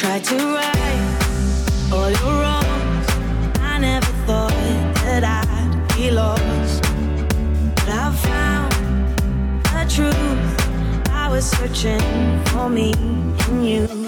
tried to right all your wrongs. I never thought that I'd be lost, but I found the truth. I was searching for me in you.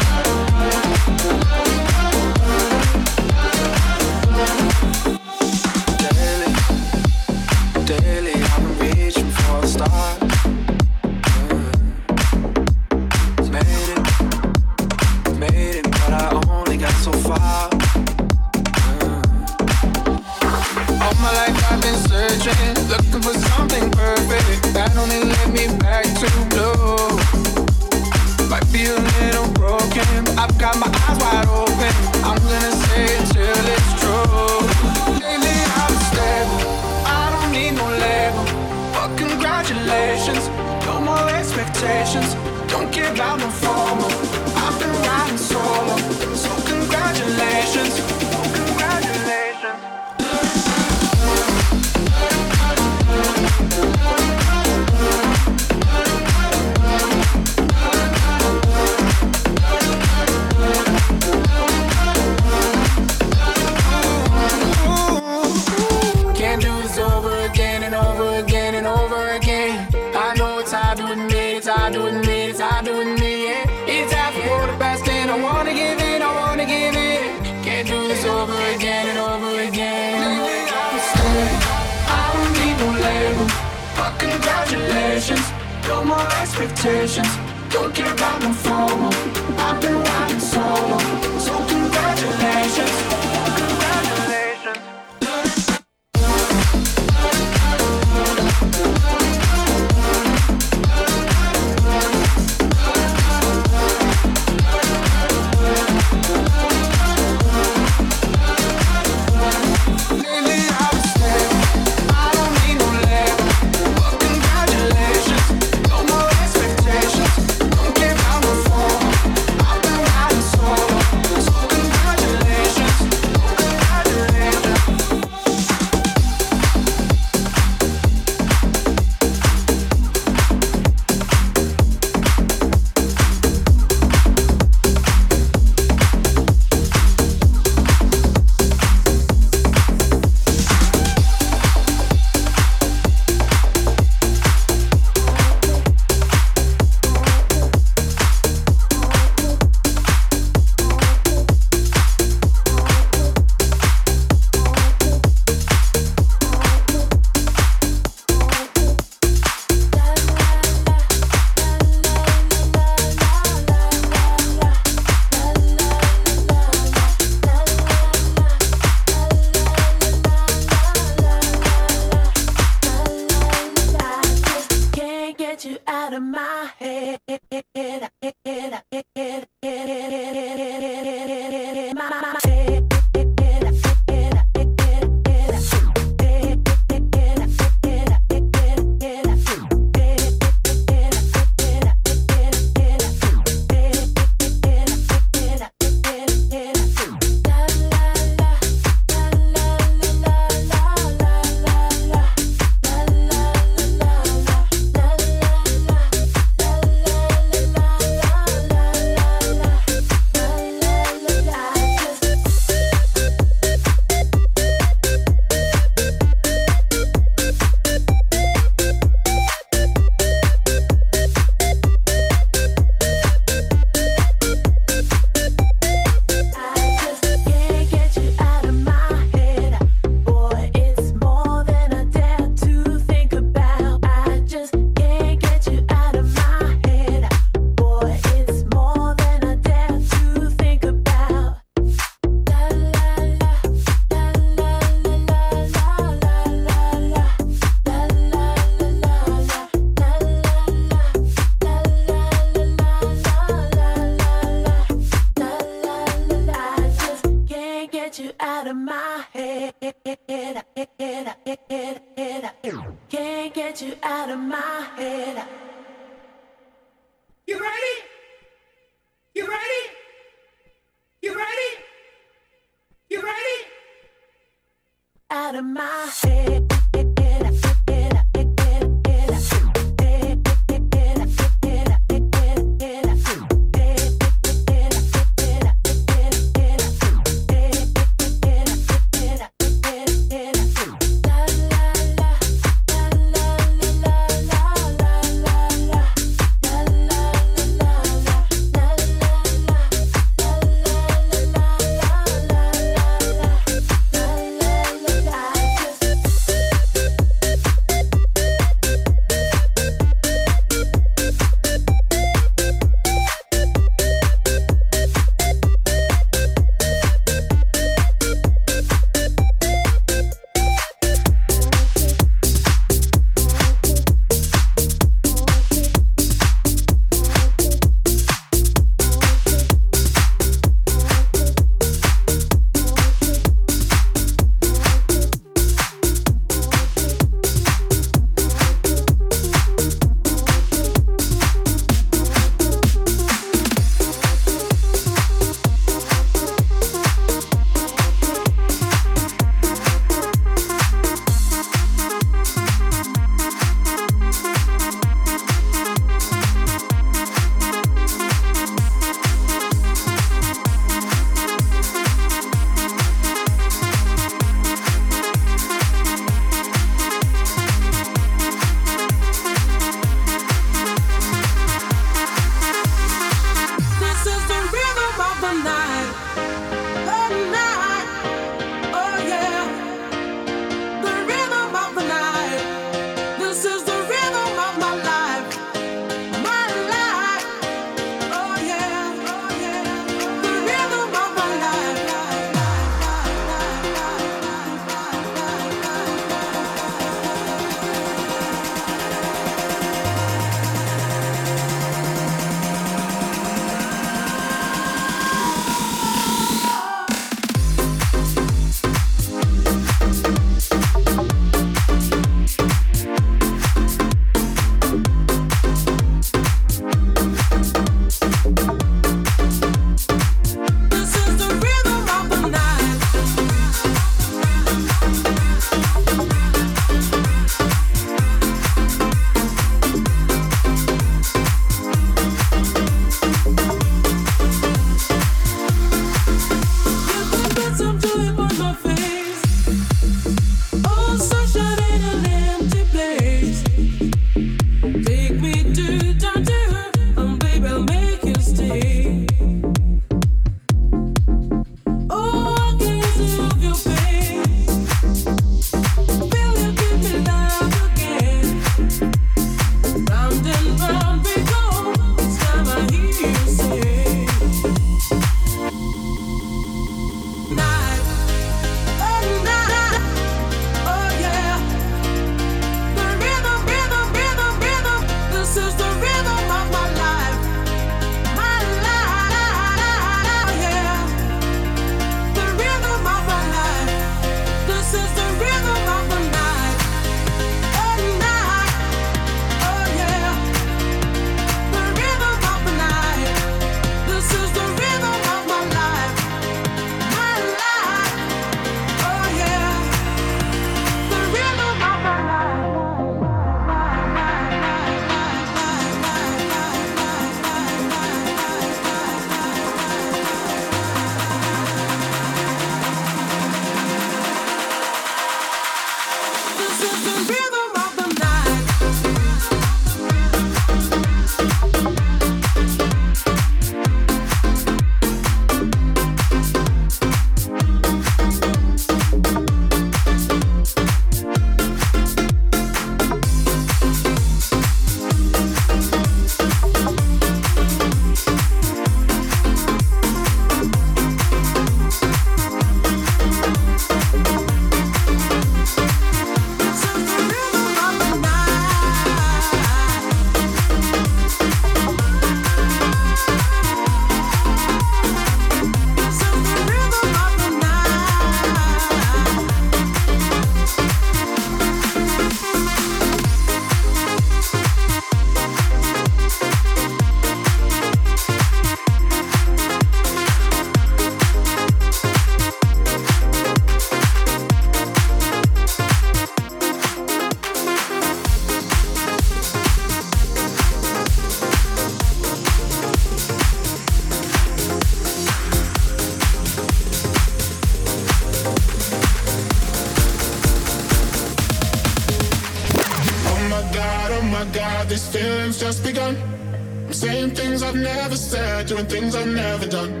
Never said, doing things I've never done.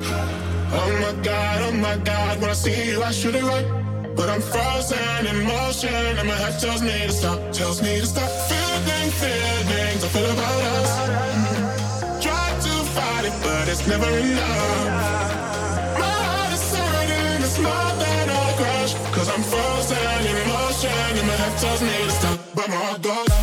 Oh my god, oh my god, when I see you, I should have run. But I'm frozen in motion, and my head tells me to stop, tells me to stop. Feeling feelings I feel about us. Try to fight it, but it's never enough. My heart is hurting, it's more than a crush. Cause I'm frozen in motion, and my head tells me to stop, but my heart goes.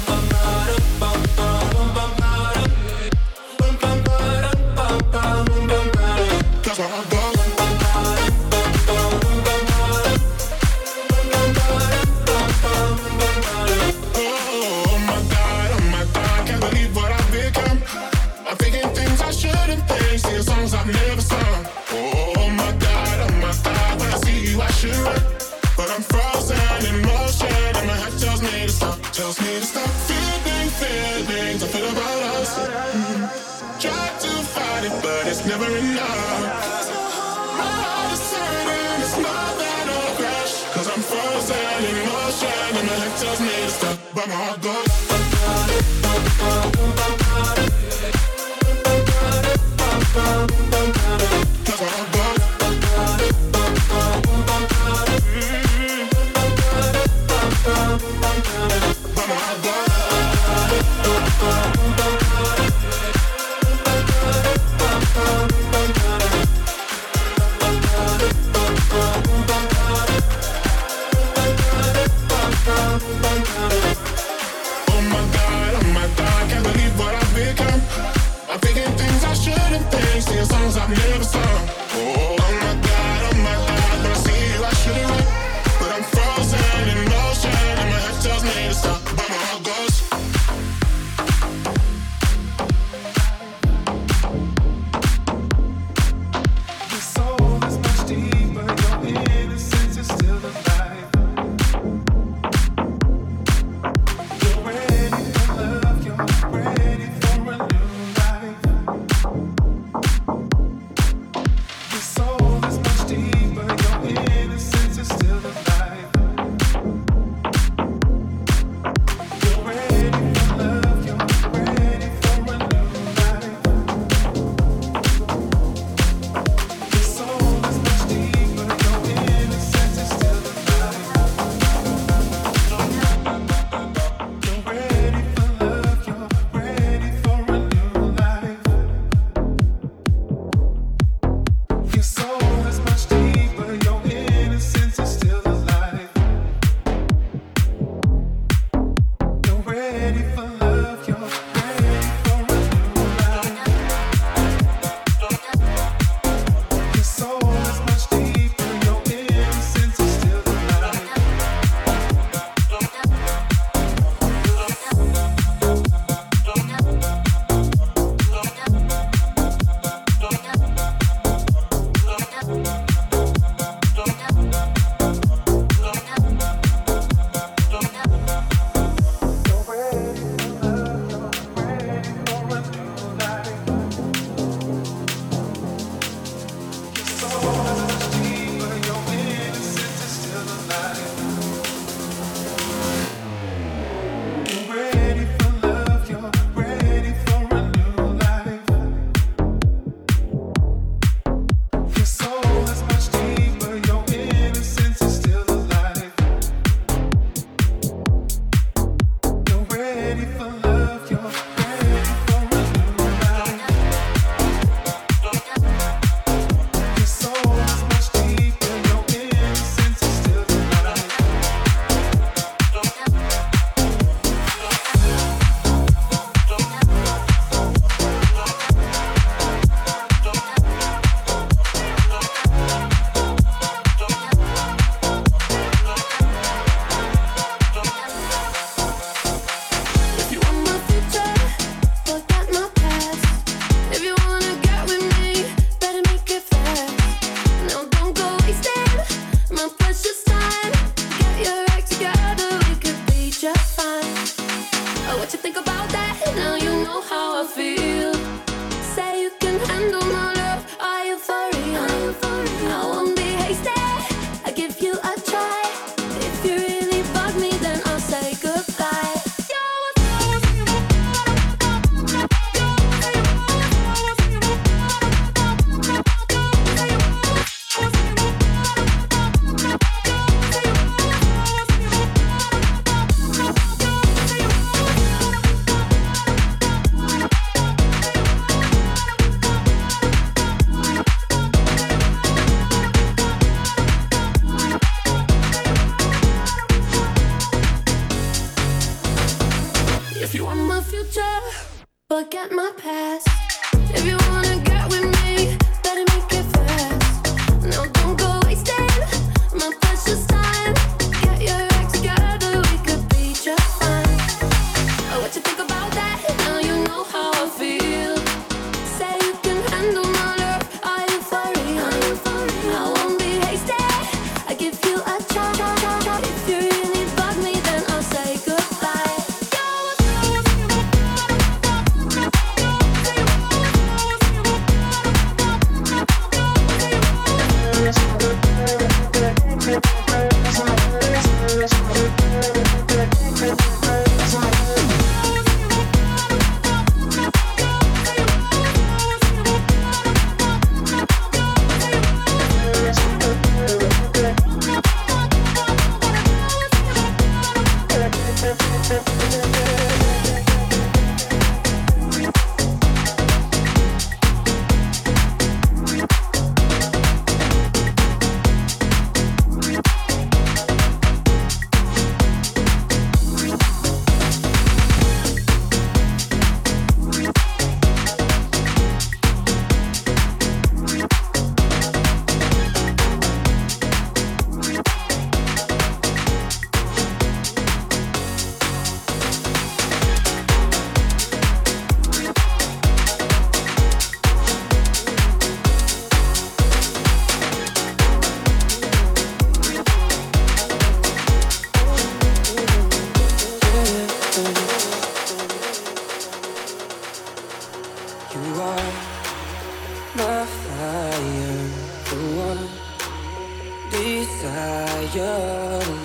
Love.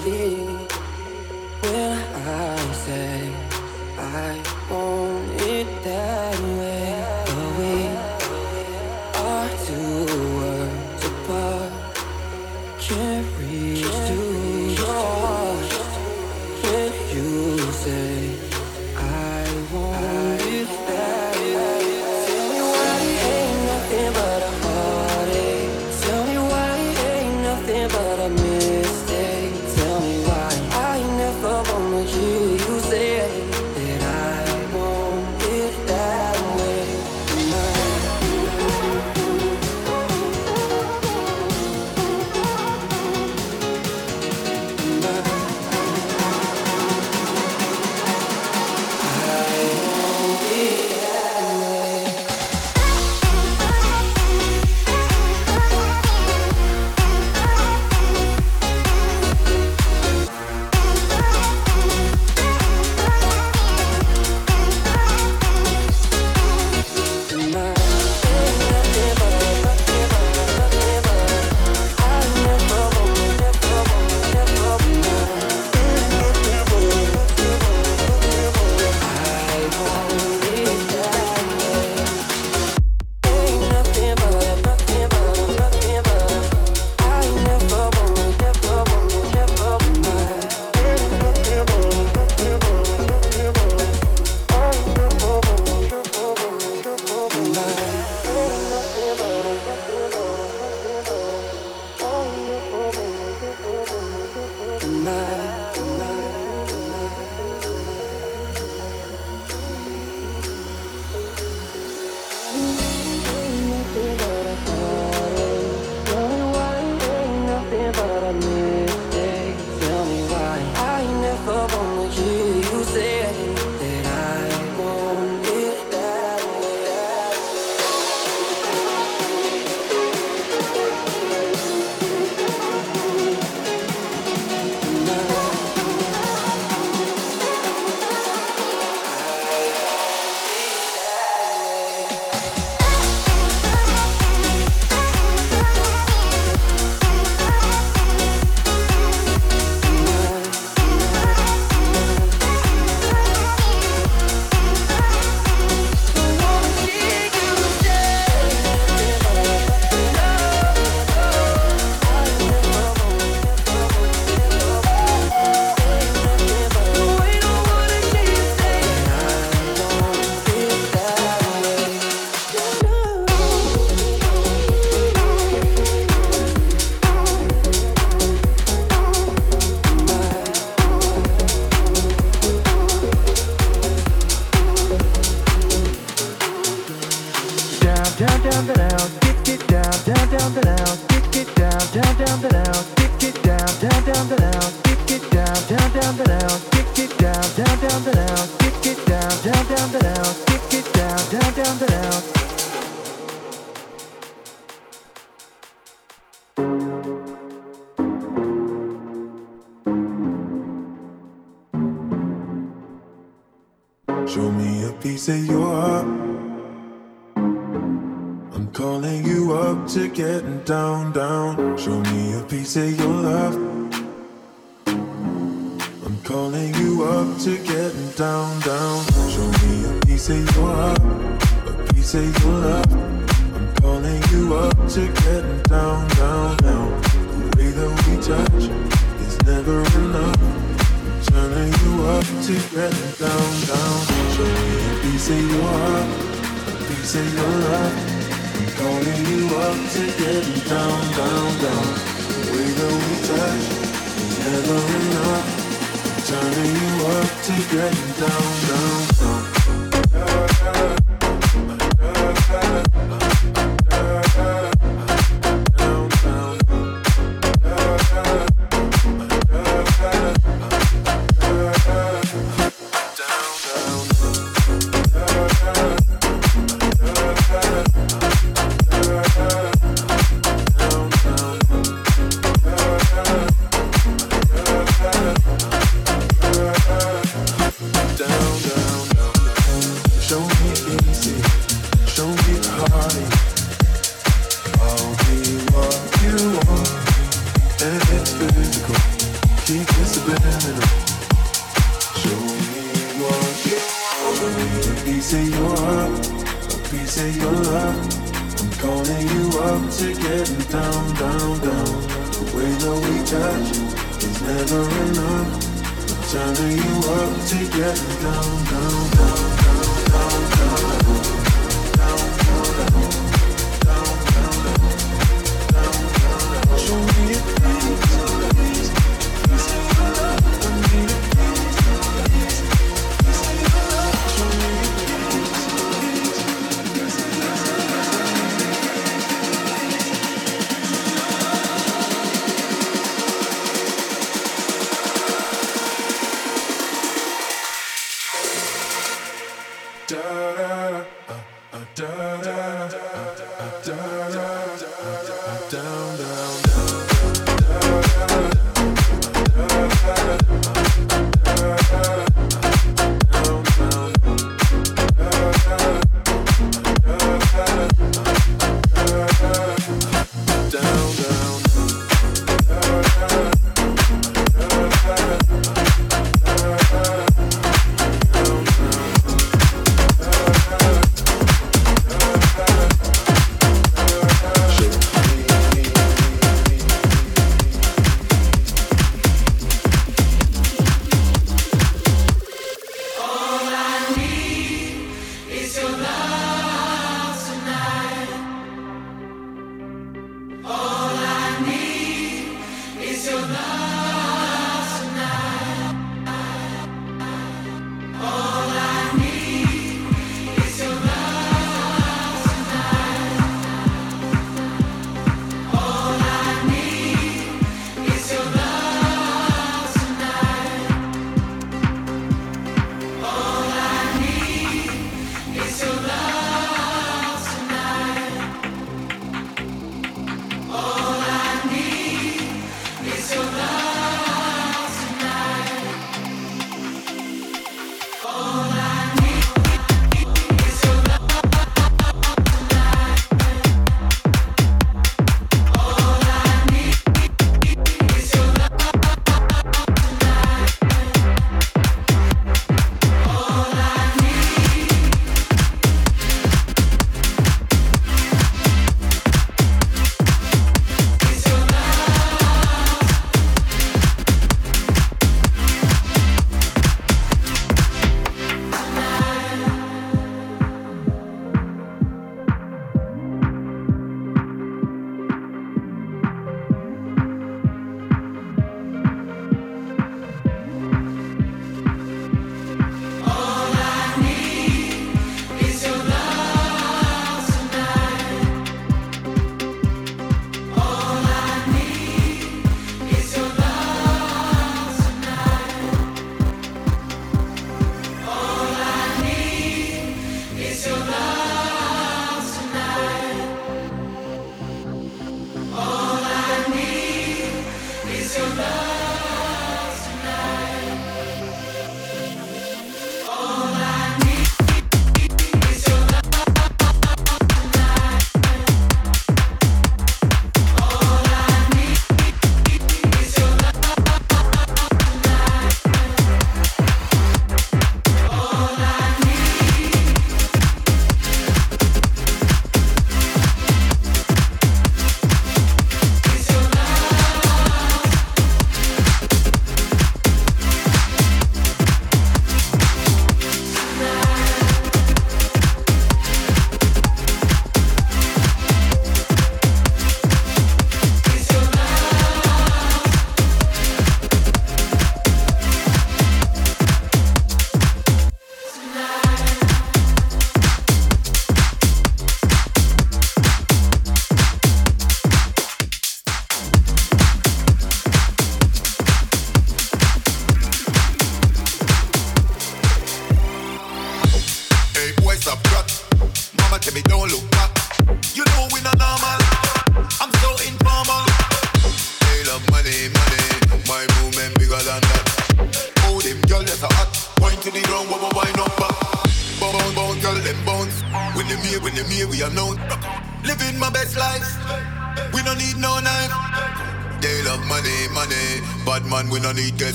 say you're up. I'm calling you up to get down, down. Show me a piece of your love. I'm calling you up to get down, down. Show me a piece of your up, a piece of your love. I'm calling you up to get down, down, down. The way that we touch is never enough turning you up to get down, down. Show me Say you are heart, a piece of your love. Calling you up to get down, down, down. The way that we touch is never enough. Turning you up to get down, down.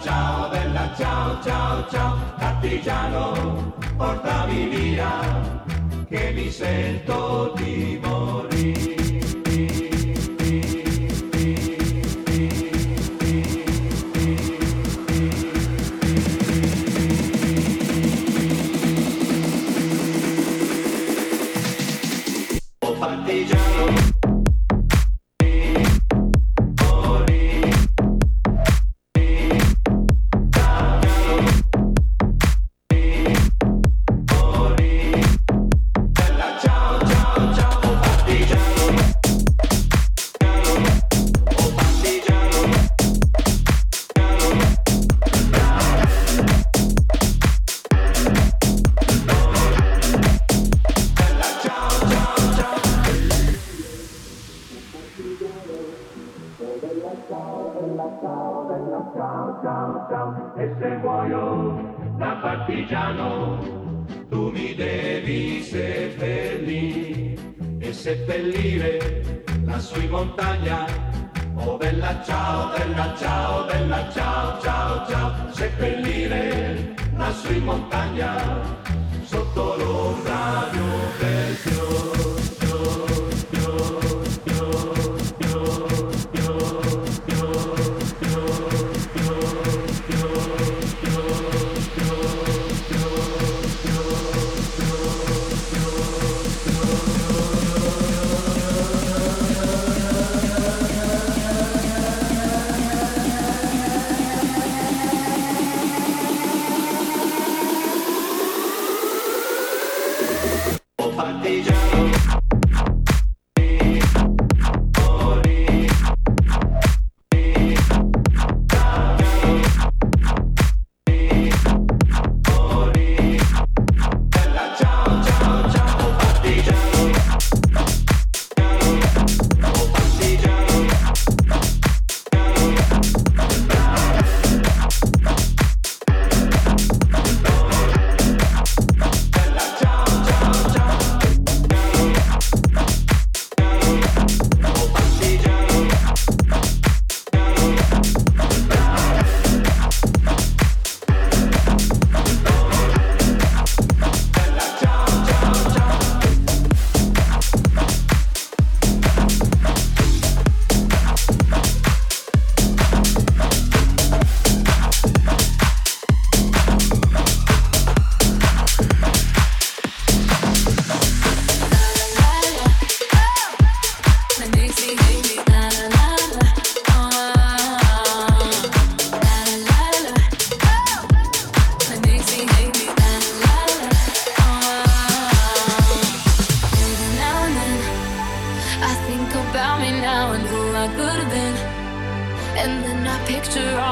Ciao, bella ciao, ciao, ciao. Partigiano, portami via, che mi sento di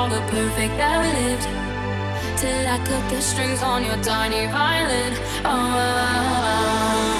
longer perfect that we lived Till I cut the strings on your tiny violin oh.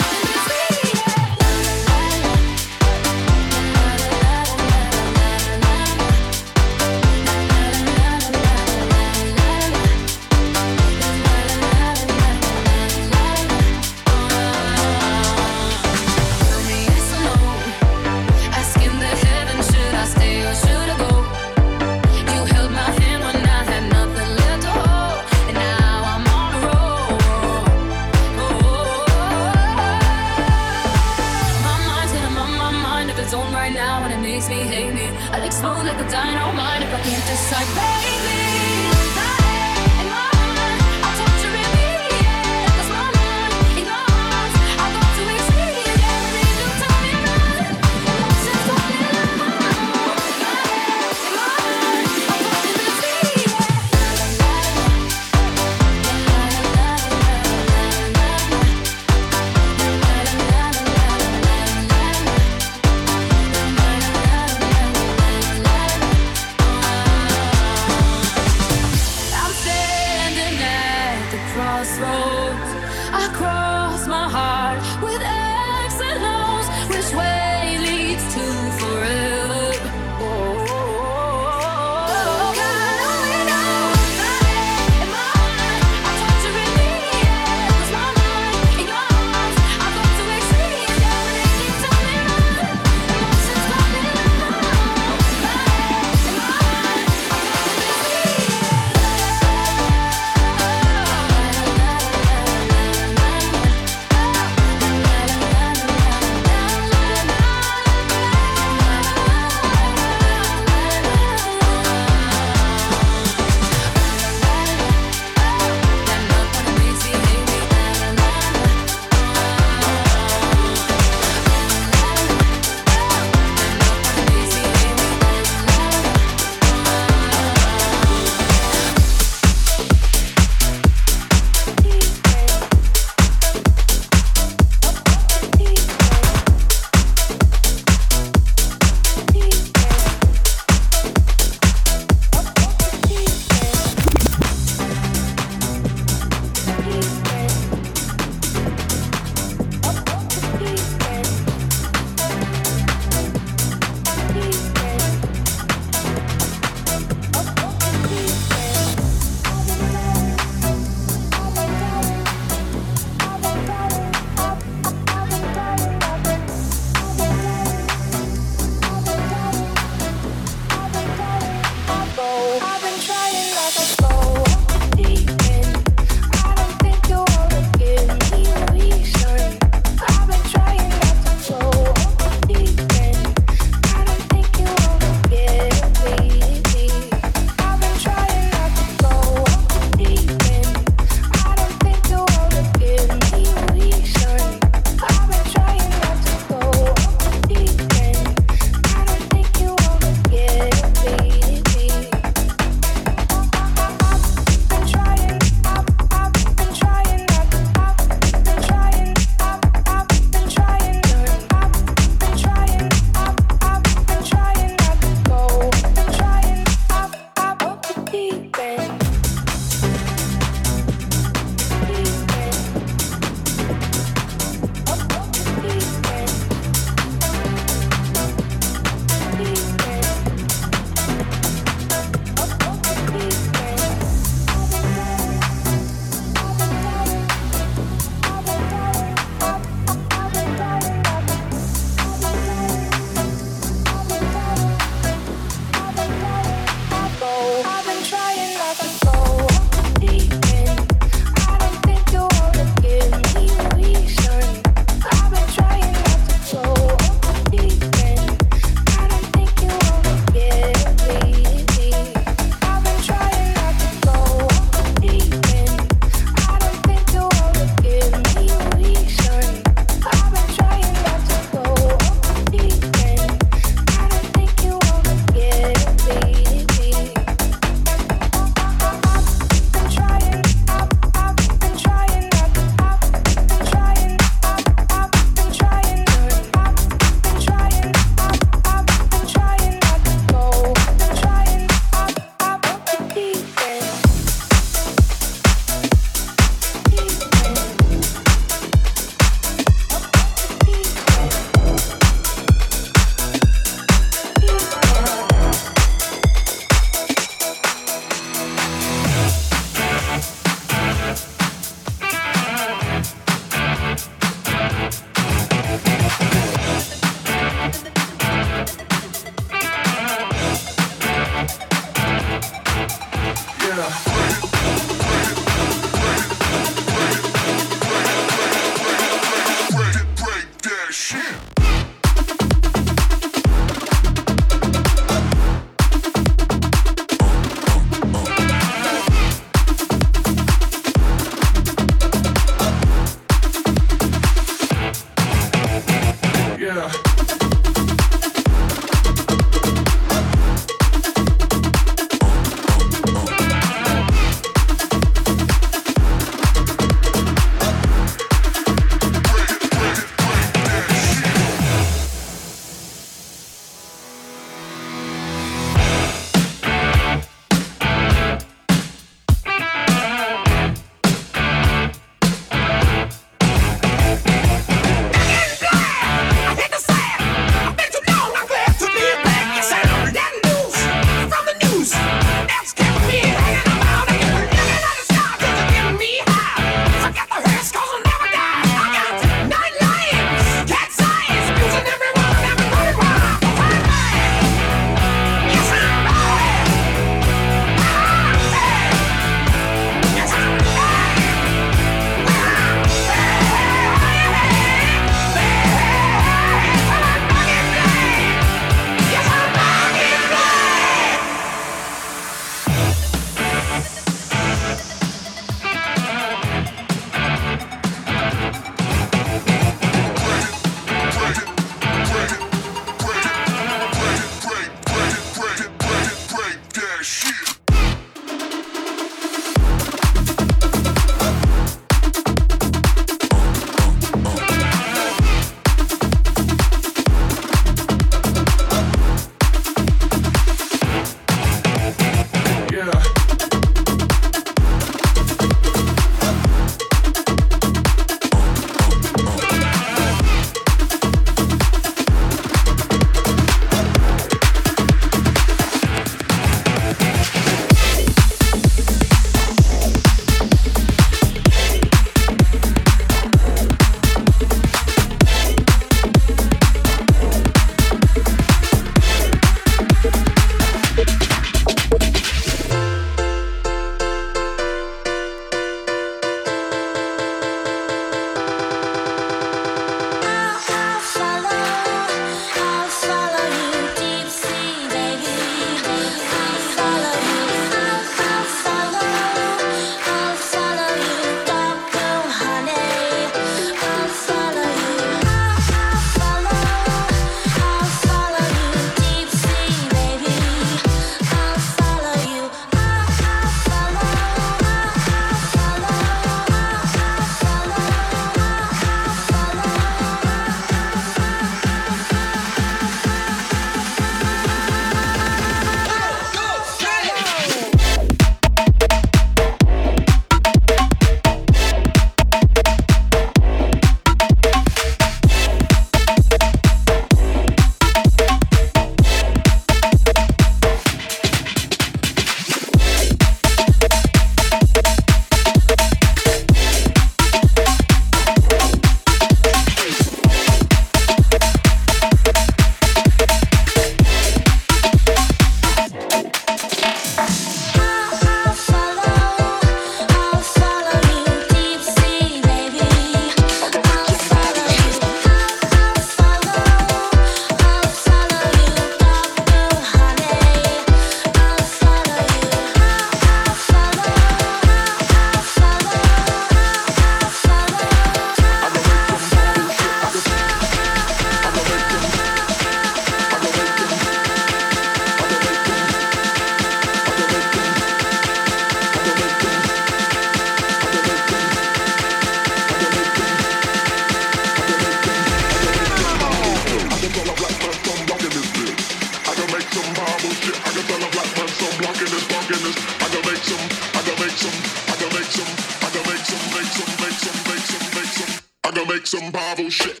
make some Bible shit.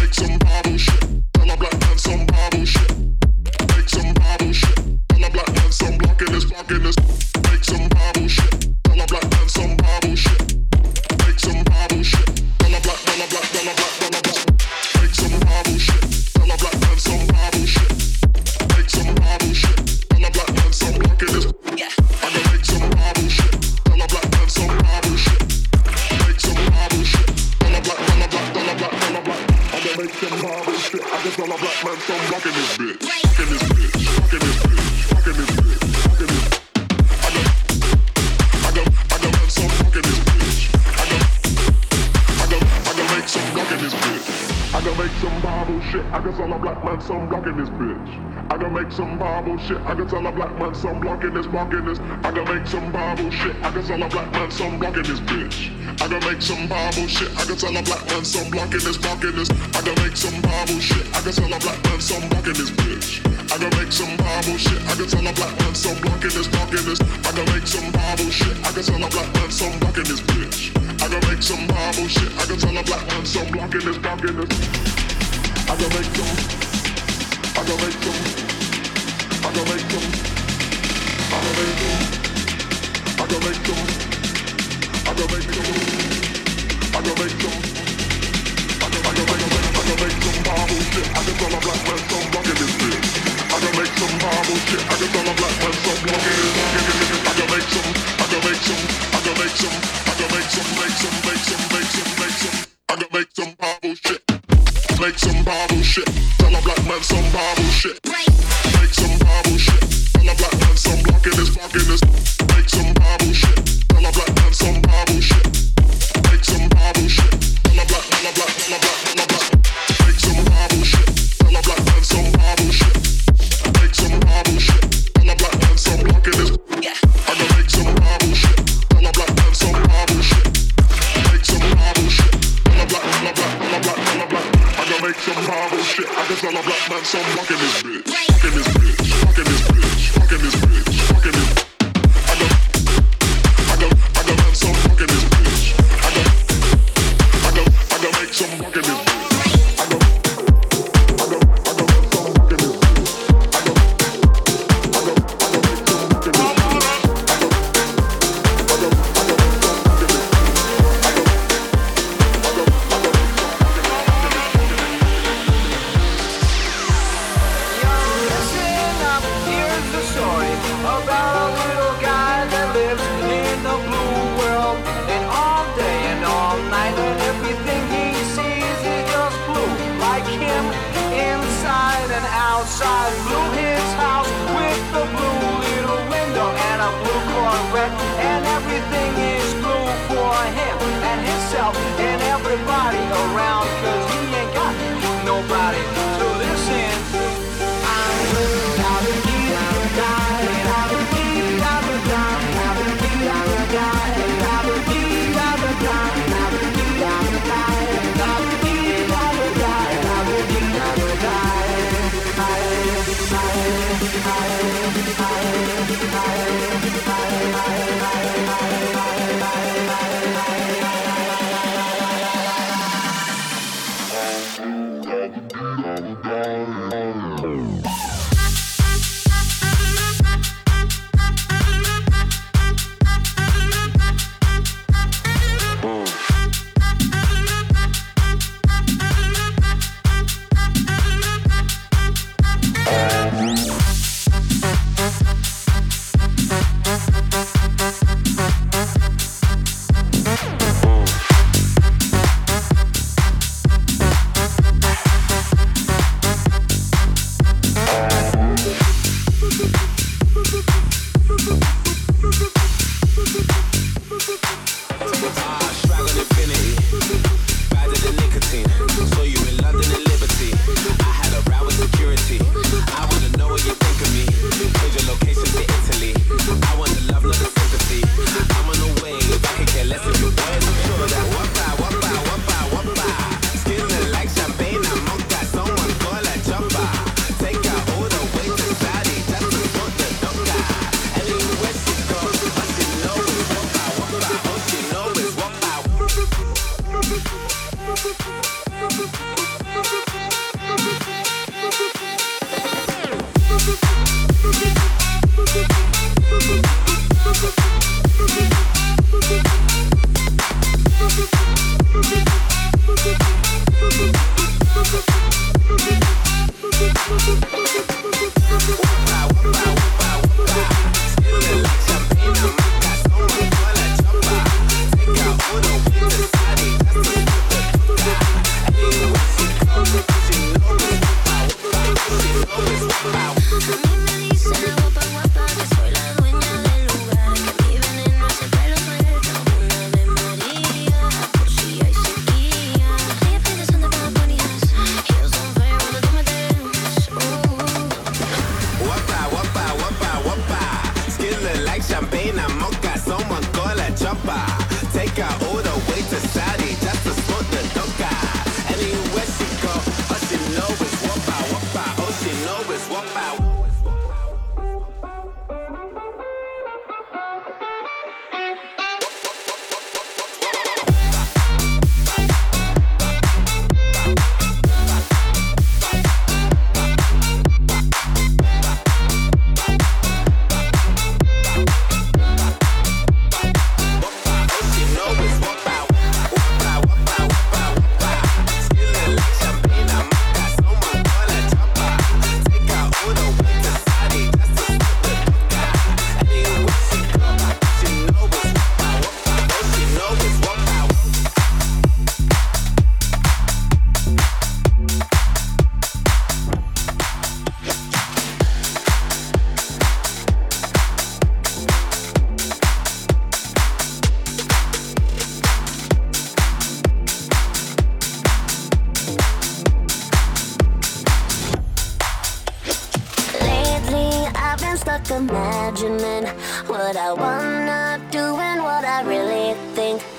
Make some Bible shit. Tell a black man some Bible shit. Make some Bible shit. Tell a black man some blocking this, blocking this. Shit. I can tell a black man some blocking this, blocking this. I can make some Bible shit. I can tell a black man some blocking this bitch. I can make some Bible shit. I can tell a black man some blocking this, blocking this. I can make some Bible shit. I can tell a black man some blocking this bitch. I can make some Bible shit. I can tell a black man some blocking this, blocking this. I can make some Bible shit. I can tell a black man some blocking this bitch. I can make some Bible shit. I can tell a black man some blocking this, blocking this. I can make some. I can make some make some Bible shit. Tell a black man some Bible shit. Right.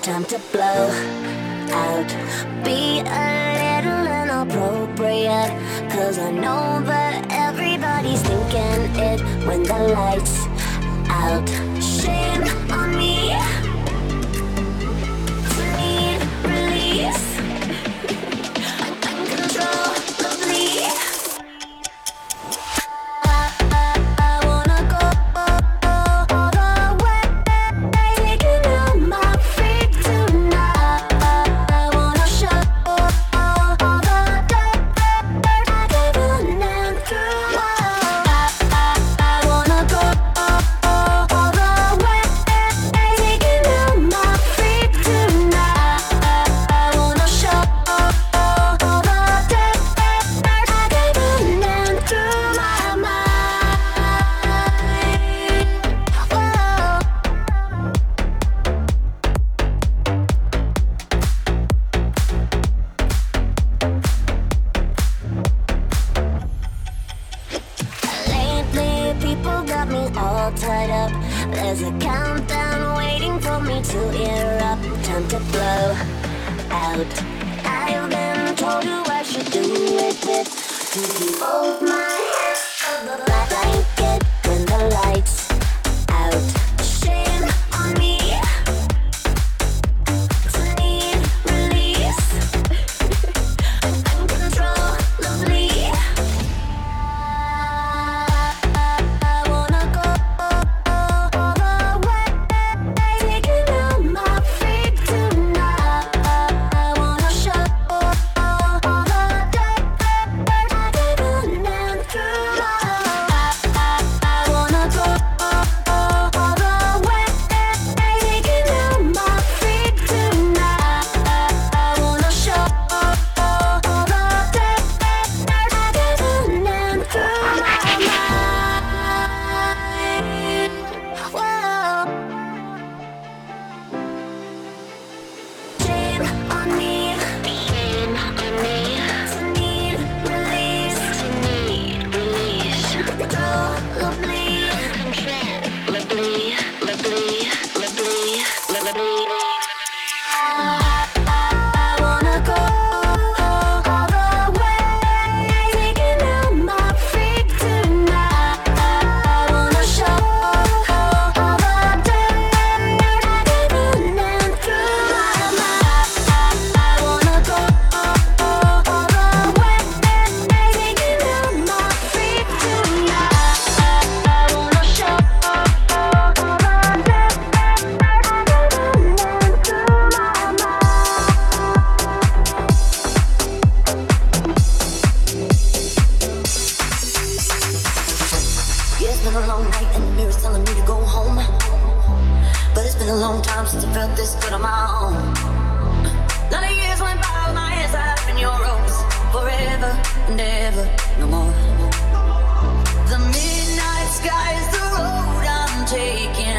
time to blow out. Be a little inappropriate, cause I know that everybody's thinking it when the lights out. been a long night and the mirror's telling me to go home. But it's been a long time since I felt this good on my own. None of years went by with my hands up in your arms. Forever and ever, no more. The midnight sky is the road I'm taking.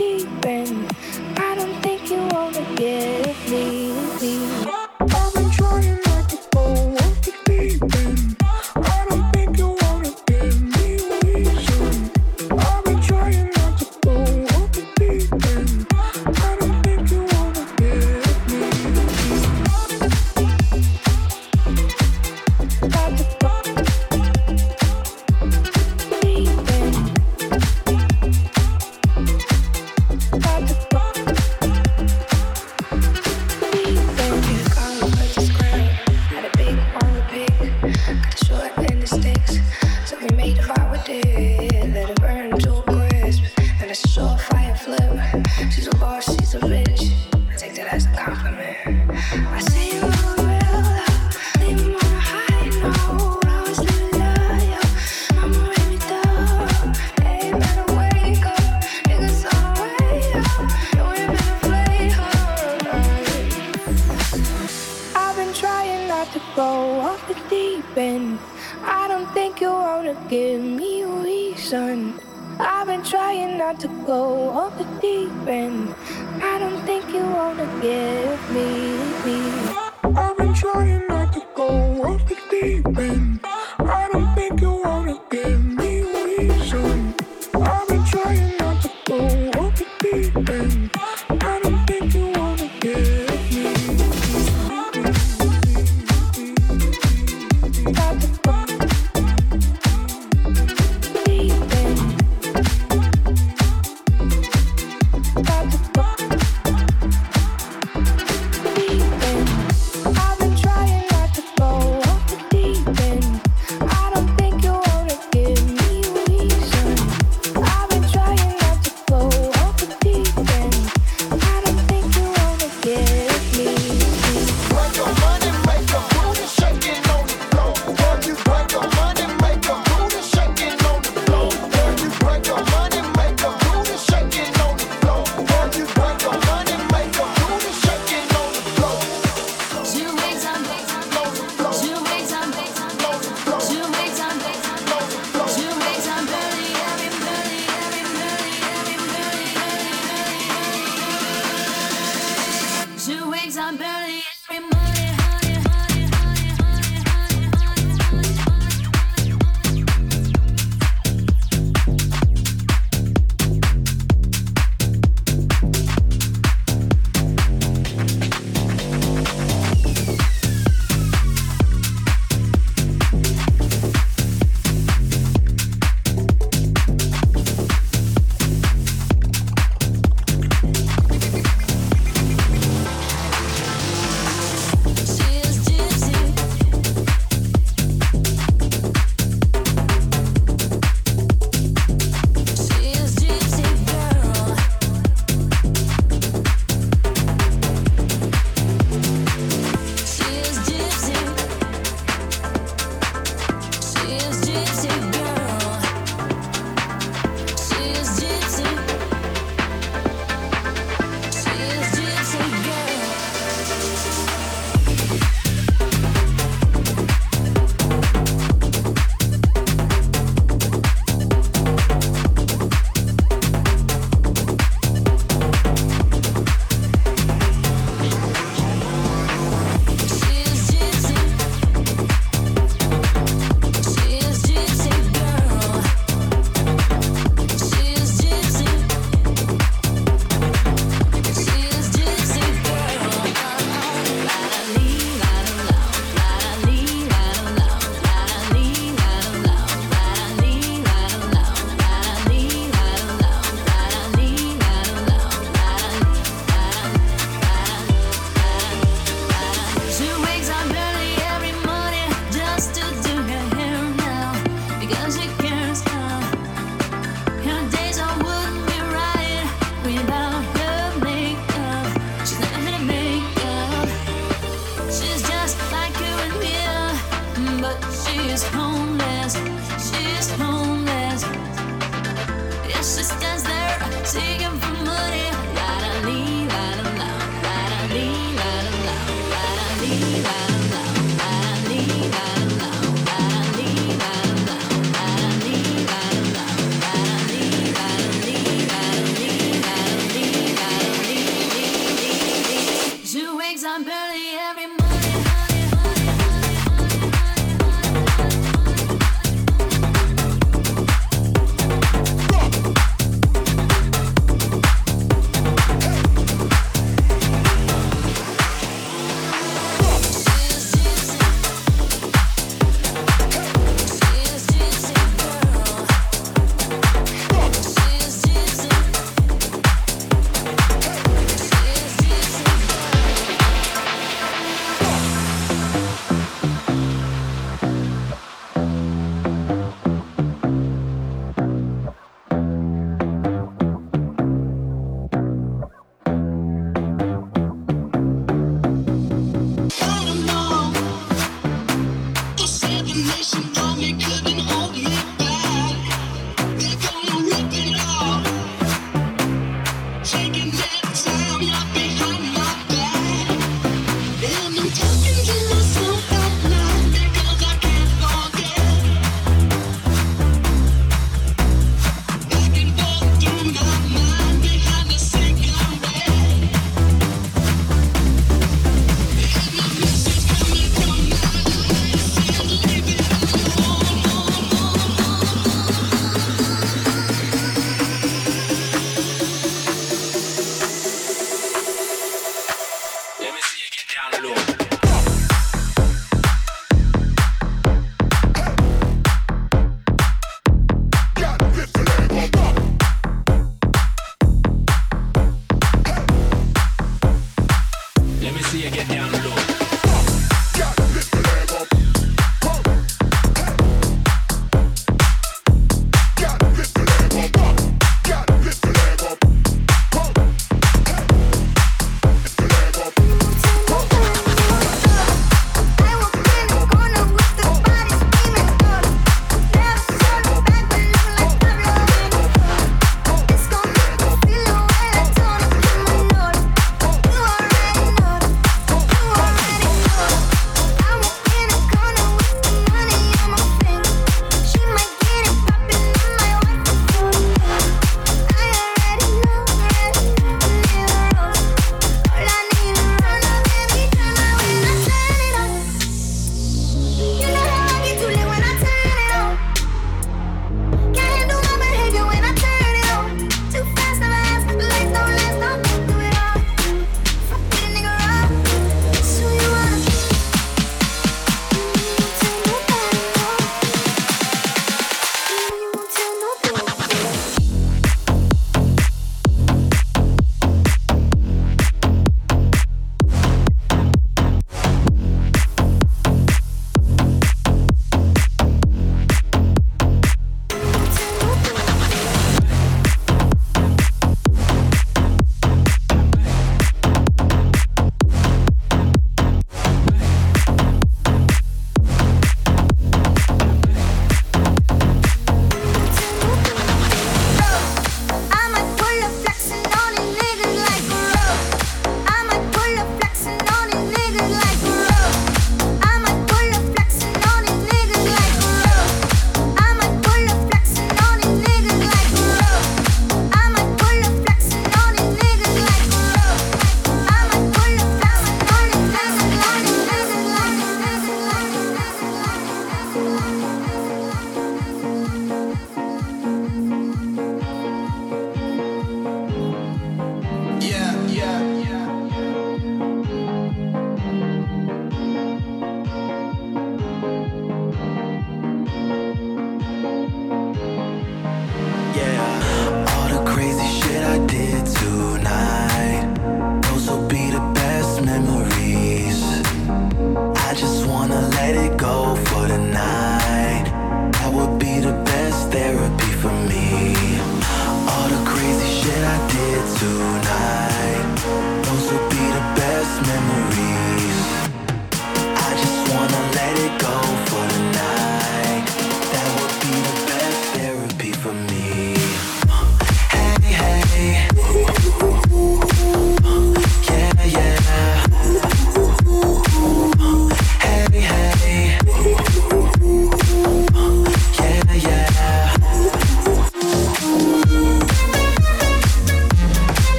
Deep end. I don't think you wanna give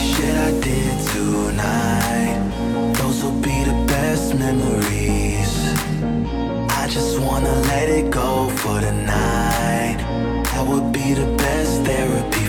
shit I did tonight. Those will be the best memories. I just wanna let it go for the night. That would be the best therapy.